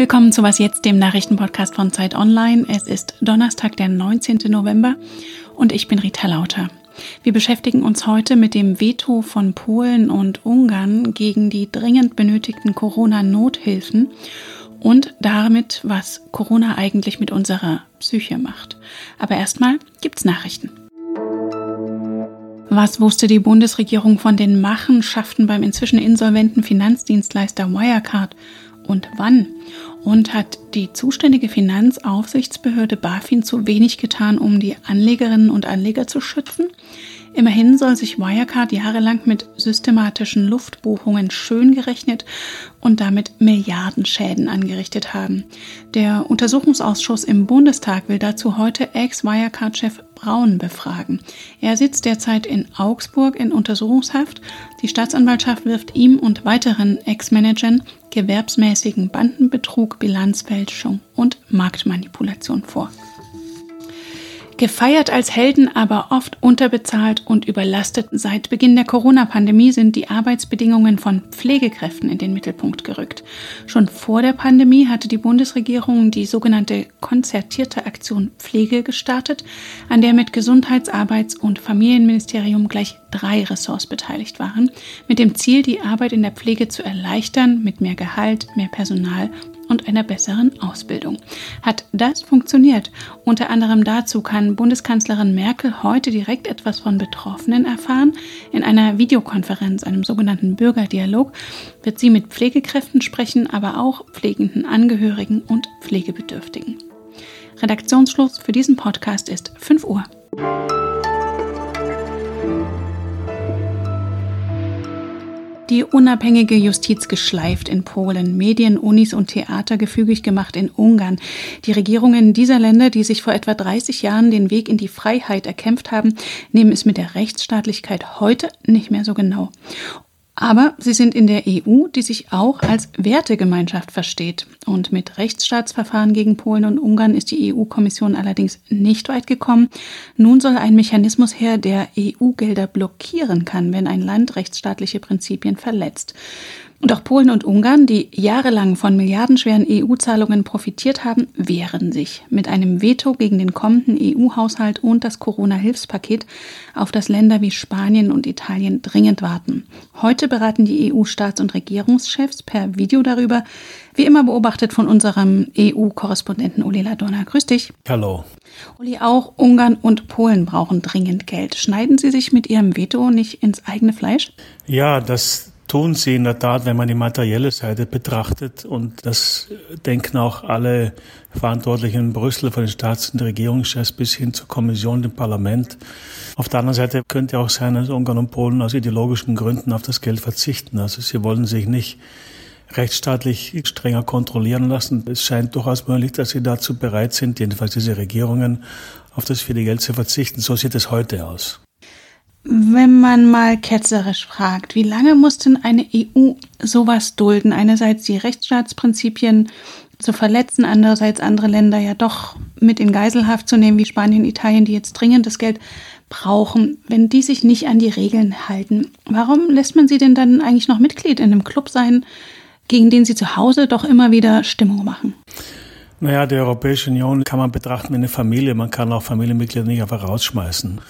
Willkommen zu Was jetzt, dem Nachrichtenpodcast von Zeit Online. Es ist Donnerstag, der 19. November und ich bin Rita Lauter. Wir beschäftigen uns heute mit dem Veto von Polen und Ungarn gegen die dringend benötigten Corona-Nothilfen und damit, was Corona eigentlich mit unserer Psyche macht. Aber erstmal gibt's Nachrichten. Was wusste die Bundesregierung von den Machenschaften beim inzwischen insolventen Finanzdienstleister Wirecard und wann? Und hat die zuständige Finanzaufsichtsbehörde BaFin zu wenig getan, um die Anlegerinnen und Anleger zu schützen? Immerhin soll sich Wirecard jahrelang mit systematischen Luftbuchungen schön gerechnet und damit Milliardenschäden angerichtet haben. Der Untersuchungsausschuss im Bundestag will dazu heute Ex-Wirecard-Chef Braun befragen. Er sitzt derzeit in Augsburg in Untersuchungshaft. Die Staatsanwaltschaft wirft ihm und weiteren Ex-Managern gewerbsmäßigen Bandenbetrug, Bilanzfälschung und Marktmanipulation vor. Gefeiert als Helden, aber oft unterbezahlt und überlastet. Seit Beginn der Corona-Pandemie sind die Arbeitsbedingungen von Pflegekräften in den Mittelpunkt gerückt. Schon vor der Pandemie hatte die Bundesregierung die sogenannte konzertierte Aktion Pflege gestartet, an der mit Gesundheits-, Arbeits- und Familienministerium gleich drei Ressorts beteiligt waren, mit dem Ziel, die Arbeit in der Pflege zu erleichtern, mit mehr Gehalt, mehr Personal und einer besseren Ausbildung. Hat das funktioniert? Unter anderem dazu kann Bundeskanzlerin Merkel heute direkt etwas von Betroffenen erfahren. In einer Videokonferenz, einem sogenannten Bürgerdialog, wird sie mit Pflegekräften sprechen, aber auch pflegenden Angehörigen und Pflegebedürftigen. Redaktionsschluss für diesen Podcast ist 5 Uhr. Die unabhängige Justiz geschleift in Polen, Medien, Unis und Theater gefügig gemacht in Ungarn. Die Regierungen dieser Länder, die sich vor etwa 30 Jahren den Weg in die Freiheit erkämpft haben, nehmen es mit der Rechtsstaatlichkeit heute nicht mehr so genau. Aber sie sind in der EU, die sich auch als Wertegemeinschaft versteht. Und mit Rechtsstaatsverfahren gegen Polen und Ungarn ist die EU-Kommission allerdings nicht weit gekommen. Nun soll ein Mechanismus her, der EU-Gelder blockieren kann, wenn ein Land rechtsstaatliche Prinzipien verletzt. Und auch Polen und Ungarn, die jahrelang von milliardenschweren EU-Zahlungen profitiert haben, wehren sich mit einem Veto gegen den kommenden EU-Haushalt und das Corona-Hilfspaket, auf das Länder wie Spanien und Italien dringend warten. Heute beraten die EU-Staats- und Regierungschefs per Video darüber, wie immer beobachtet von unserem EU-Korrespondenten Uli Ladonna. Grüß dich. Hallo. Uli, auch Ungarn und Polen brauchen dringend Geld. Schneiden Sie sich mit Ihrem Veto nicht ins eigene Fleisch? Ja, das tun sie in der Tat, wenn man die materielle Seite betrachtet. Und das denken auch alle Verantwortlichen in Brüssel, von den Staats- und Regierungschefs bis hin zur Kommission, dem Parlament. Auf der anderen Seite könnte auch sein, dass Ungarn und Polen aus ideologischen Gründen auf das Geld verzichten. Also sie wollen sich nicht rechtsstaatlich strenger kontrollieren lassen. Es scheint durchaus möglich, dass sie dazu bereit sind, jedenfalls diese Regierungen, auf das viele Geld zu verzichten. So sieht es heute aus. Wenn man mal ketzerisch fragt, wie lange muss denn eine EU sowas dulden? Einerseits die Rechtsstaatsprinzipien zu verletzen, andererseits andere Länder ja doch mit in Geiselhaft zu nehmen, wie Spanien, Italien, die jetzt dringend das Geld brauchen, wenn die sich nicht an die Regeln halten. Warum lässt man sie denn dann eigentlich noch Mitglied in einem Club sein, gegen den sie zu Hause doch immer wieder Stimmung machen? Naja, die Europäische Union kann man betrachten wie eine Familie. Man kann auch Familienmitglieder nicht einfach rausschmeißen.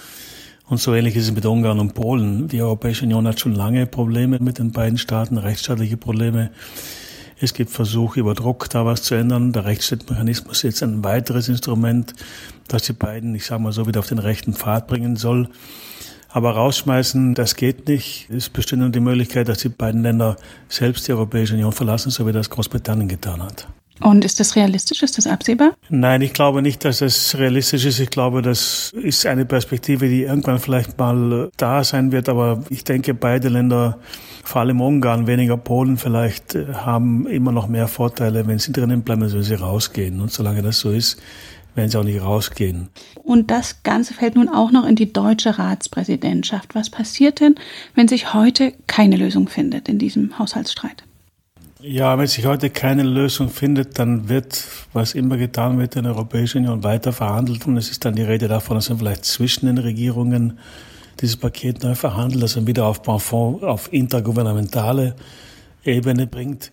Und so ähnlich ist es mit Ungarn und Polen. Die Europäische Union hat schon lange Probleme mit den beiden Staaten, rechtsstaatliche Probleme. Es gibt Versuche über Druck da was zu ändern. Der Rechtsstaatmechanismus ist jetzt ein weiteres Instrument, das die beiden, ich sage mal so, wieder auf den rechten Pfad bringen soll. Aber rausschmeißen, das geht nicht. Es besteht nur die Möglichkeit, dass die beiden Länder selbst die Europäische Union verlassen, so wie das Großbritannien getan hat. Und ist das realistisch? Ist das absehbar? Nein, ich glaube nicht, dass das realistisch ist. Ich glaube, das ist eine Perspektive, die irgendwann vielleicht mal äh, da sein wird. Aber ich denke, beide Länder, vor allem Ungarn, weniger Polen vielleicht, äh, haben immer noch mehr Vorteile, wenn sie drinnen bleiben, als wenn sie rausgehen. Und solange das so ist, werden sie auch nicht rausgehen. Und das Ganze fällt nun auch noch in die deutsche Ratspräsidentschaft. Was passiert denn, wenn sich heute keine Lösung findet in diesem Haushaltsstreit? Ja, wenn sich heute keine Lösung findet, dann wird, was immer getan wird in der Europäischen Union, weiter verhandelt. Und es ist dann die Rede davon, dass man vielleicht zwischen den Regierungen dieses Paket neu verhandelt, das einen Wiederaufbaufonds auf intergouvernementale Ebene bringt.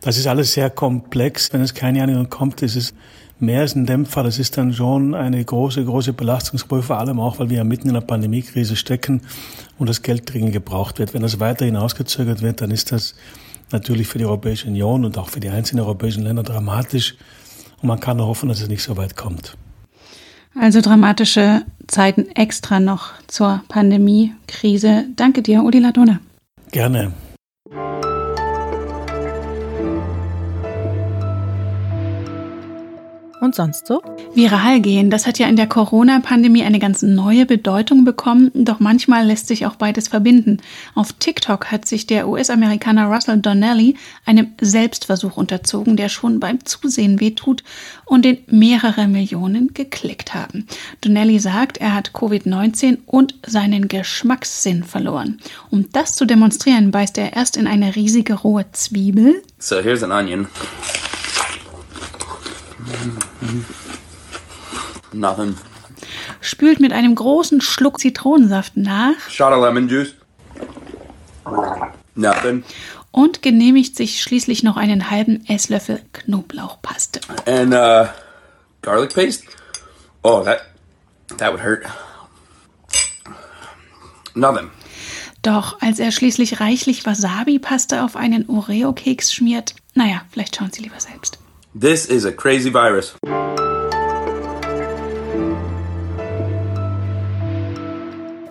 Das ist alles sehr komplex. Wenn es keine Einigung kommt, ist es mehr als ein Dämpfer. Das ist dann schon eine große, große Belastungsprobe, vor allem auch, weil wir ja mitten in einer Pandemiekrise stecken und das Geld dringend gebraucht wird. Wenn das weiterhin ausgezögert wird, dann ist das natürlich für die Europäische Union und auch für die einzelnen europäischen Länder dramatisch. Und man kann nur hoffen, dass es nicht so weit kommt. Also dramatische Zeiten extra noch zur Pandemiekrise. Danke dir, Uli Ladona. Gerne. Und sonst so? Viral gehen, das hat ja in der Corona-Pandemie eine ganz neue Bedeutung bekommen, doch manchmal lässt sich auch beides verbinden. Auf TikTok hat sich der US-Amerikaner Russell Donnelly einem Selbstversuch unterzogen, der schon beim Zusehen wehtut und den mehrere Millionen geklickt haben. Donnelly sagt, er hat Covid-19 und seinen Geschmackssinn verloren. Um das zu demonstrieren, beißt er erst in eine riesige rohe Zwiebel. So here's an onion. Nothing. Spült mit einem großen Schluck Zitronensaft nach. Shot of lemon juice. Nothing. Und genehmigt sich schließlich noch einen halben Esslöffel Knoblauchpaste. And uh, garlic paste. Oh, that that would hurt. Nothing. Doch als er schließlich reichlich Wasabi-Paste auf einen Oreo-Keks schmiert, naja, vielleicht schauen Sie lieber selbst. This is a crazy virus.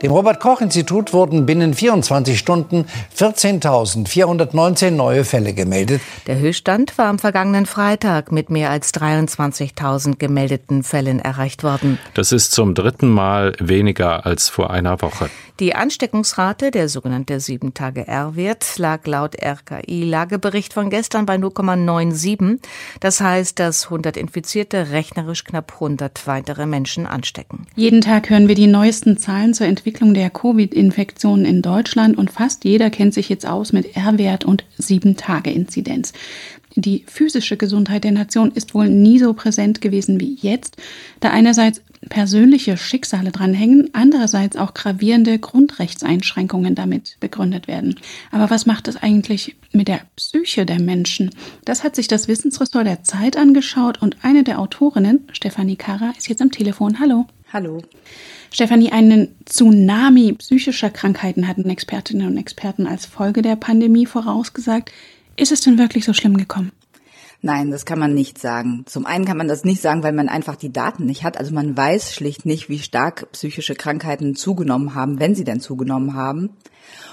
Dem Robert Koch Institut wurden binnen 24 Stunden 14.419 neue Fälle gemeldet. Der Höchststand war am vergangenen Freitag mit mehr als 23.000 gemeldeten Fällen erreicht worden. Das ist zum dritten Mal weniger als vor einer Woche. Die Ansteckungsrate, der sogenannte 7-Tage-R-Wert, lag laut RKI-Lagebericht von gestern bei 0,97. Das heißt, dass 100 Infizierte rechnerisch knapp 100 weitere Menschen anstecken. Jeden Tag hören wir die neuesten Zahlen zur Entwicklung der Covid-Infektionen in Deutschland und fast jeder kennt sich jetzt aus mit R-Wert und 7-Tage-Inzidenz. Die physische Gesundheit der Nation ist wohl nie so präsent gewesen wie jetzt, da einerseits persönliche Schicksale dranhängen, andererseits auch gravierende Grundrechtseinschränkungen damit begründet werden. Aber was macht es eigentlich mit der Psyche der Menschen? Das hat sich das Wissensressort der Zeit angeschaut und eine der Autorinnen, Stefanie Kara, ist jetzt am Telefon. Hallo. Hallo. Stefanie, einen Tsunami psychischer Krankheiten hatten Expertinnen und Experten als Folge der Pandemie vorausgesagt. Ist es denn wirklich so schlimm gekommen? Nein, das kann man nicht sagen. Zum einen kann man das nicht sagen, weil man einfach die Daten nicht hat. Also man weiß schlicht nicht, wie stark psychische Krankheiten zugenommen haben, wenn sie denn zugenommen haben.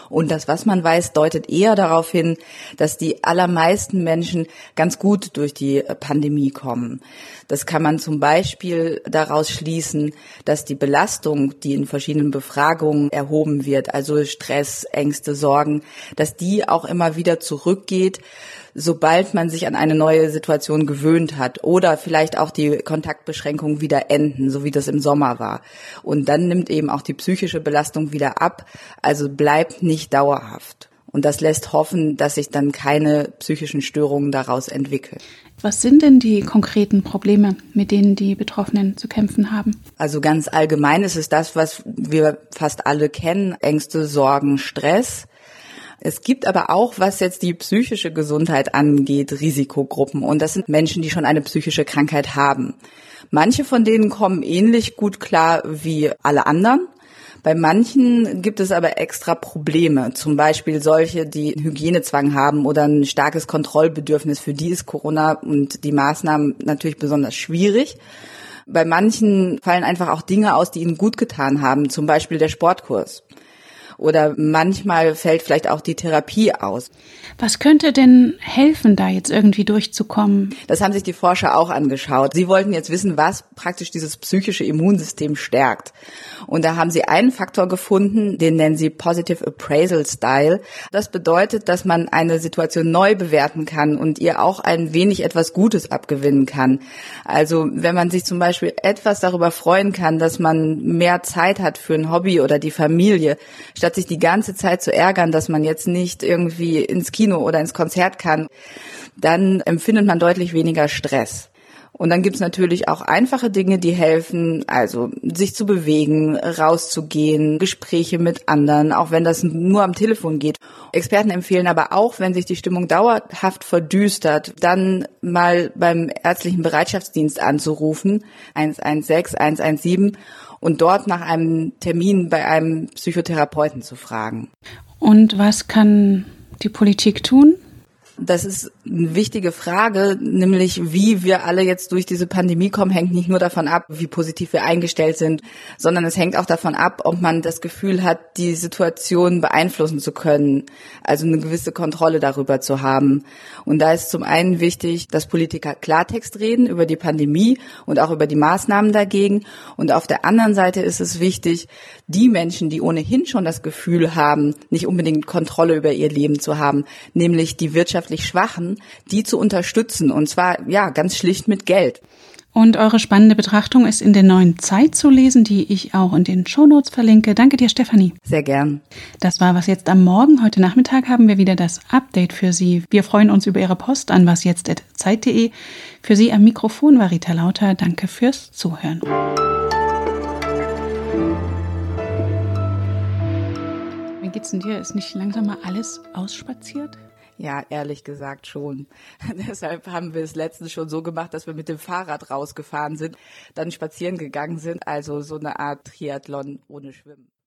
Und das, was man weiß, deutet eher darauf hin, dass die allermeisten Menschen ganz gut durch die Pandemie kommen. Das kann man zum Beispiel daraus schließen, dass die Belastung, die in verschiedenen Befragungen erhoben wird, also Stress, Ängste, Sorgen, dass die auch immer wieder zurückgeht sobald man sich an eine neue Situation gewöhnt hat oder vielleicht auch die Kontaktbeschränkungen wieder enden, so wie das im Sommer war. Und dann nimmt eben auch die psychische Belastung wieder ab, also bleibt nicht dauerhaft. Und das lässt hoffen, dass sich dann keine psychischen Störungen daraus entwickeln. Was sind denn die konkreten Probleme, mit denen die Betroffenen zu kämpfen haben? Also ganz allgemein ist es das, was wir fast alle kennen. Ängste, Sorgen, Stress. Es gibt aber auch, was jetzt die psychische Gesundheit angeht, Risikogruppen. Und das sind Menschen, die schon eine psychische Krankheit haben. Manche von denen kommen ähnlich gut klar wie alle anderen. Bei manchen gibt es aber extra Probleme, zum Beispiel solche, die einen Hygienezwang haben oder ein starkes Kontrollbedürfnis. Für die ist Corona und die Maßnahmen natürlich besonders schwierig. Bei manchen fallen einfach auch Dinge aus, die ihnen gut getan haben, zum Beispiel der Sportkurs oder manchmal fällt vielleicht auch die Therapie aus. Was könnte denn helfen, da jetzt irgendwie durchzukommen? Das haben sich die Forscher auch angeschaut. Sie wollten jetzt wissen, was praktisch dieses psychische Immunsystem stärkt. Und da haben sie einen Faktor gefunden, den nennen sie Positive Appraisal Style. Das bedeutet, dass man eine Situation neu bewerten kann und ihr auch ein wenig etwas Gutes abgewinnen kann. Also wenn man sich zum Beispiel etwas darüber freuen kann, dass man mehr Zeit hat für ein Hobby oder die Familie, statt sich die ganze Zeit zu ärgern, dass man jetzt nicht irgendwie ins Kino oder ins Konzert kann, dann empfindet man deutlich weniger Stress. Und dann gibt's natürlich auch einfache Dinge, die helfen, also sich zu bewegen, rauszugehen, Gespräche mit anderen, auch wenn das nur am Telefon geht. Experten empfehlen aber auch, wenn sich die Stimmung dauerhaft verdüstert, dann mal beim ärztlichen Bereitschaftsdienst anzurufen, 116, 117 und dort nach einem Termin bei einem Psychotherapeuten zu fragen. Und was kann die Politik tun? Das ist eine wichtige Frage, nämlich wie wir alle jetzt durch diese Pandemie kommen, hängt nicht nur davon ab, wie positiv wir eingestellt sind, sondern es hängt auch davon ab, ob man das Gefühl hat, die Situation beeinflussen zu können, also eine gewisse Kontrolle darüber zu haben. Und da ist zum einen wichtig, dass Politiker Klartext reden über die Pandemie und auch über die Maßnahmen dagegen. Und auf der anderen Seite ist es wichtig, die Menschen, die ohnehin schon das Gefühl haben, nicht unbedingt Kontrolle über ihr Leben zu haben, nämlich die wirtschaftlich Schwachen, die zu unterstützen und zwar ja ganz schlicht mit Geld. Und eure spannende Betrachtung ist in der neuen Zeit zu lesen, die ich auch in den Shownotes verlinke. Danke dir, Stefanie. Sehr gern. Das war was jetzt am Morgen. Heute Nachmittag haben wir wieder das Update für Sie. Wir freuen uns über Ihre Post an wasjetzt.zeit.de. Für Sie am Mikrofon war Rita Lauter. Danke fürs Zuhören. Wie geht's denn dir? Ist nicht langsam mal alles ausspaziert? Ja, ehrlich gesagt schon. Deshalb haben wir es letztens schon so gemacht, dass wir mit dem Fahrrad rausgefahren sind, dann spazieren gegangen sind, also so eine Art Triathlon ohne Schwimmen.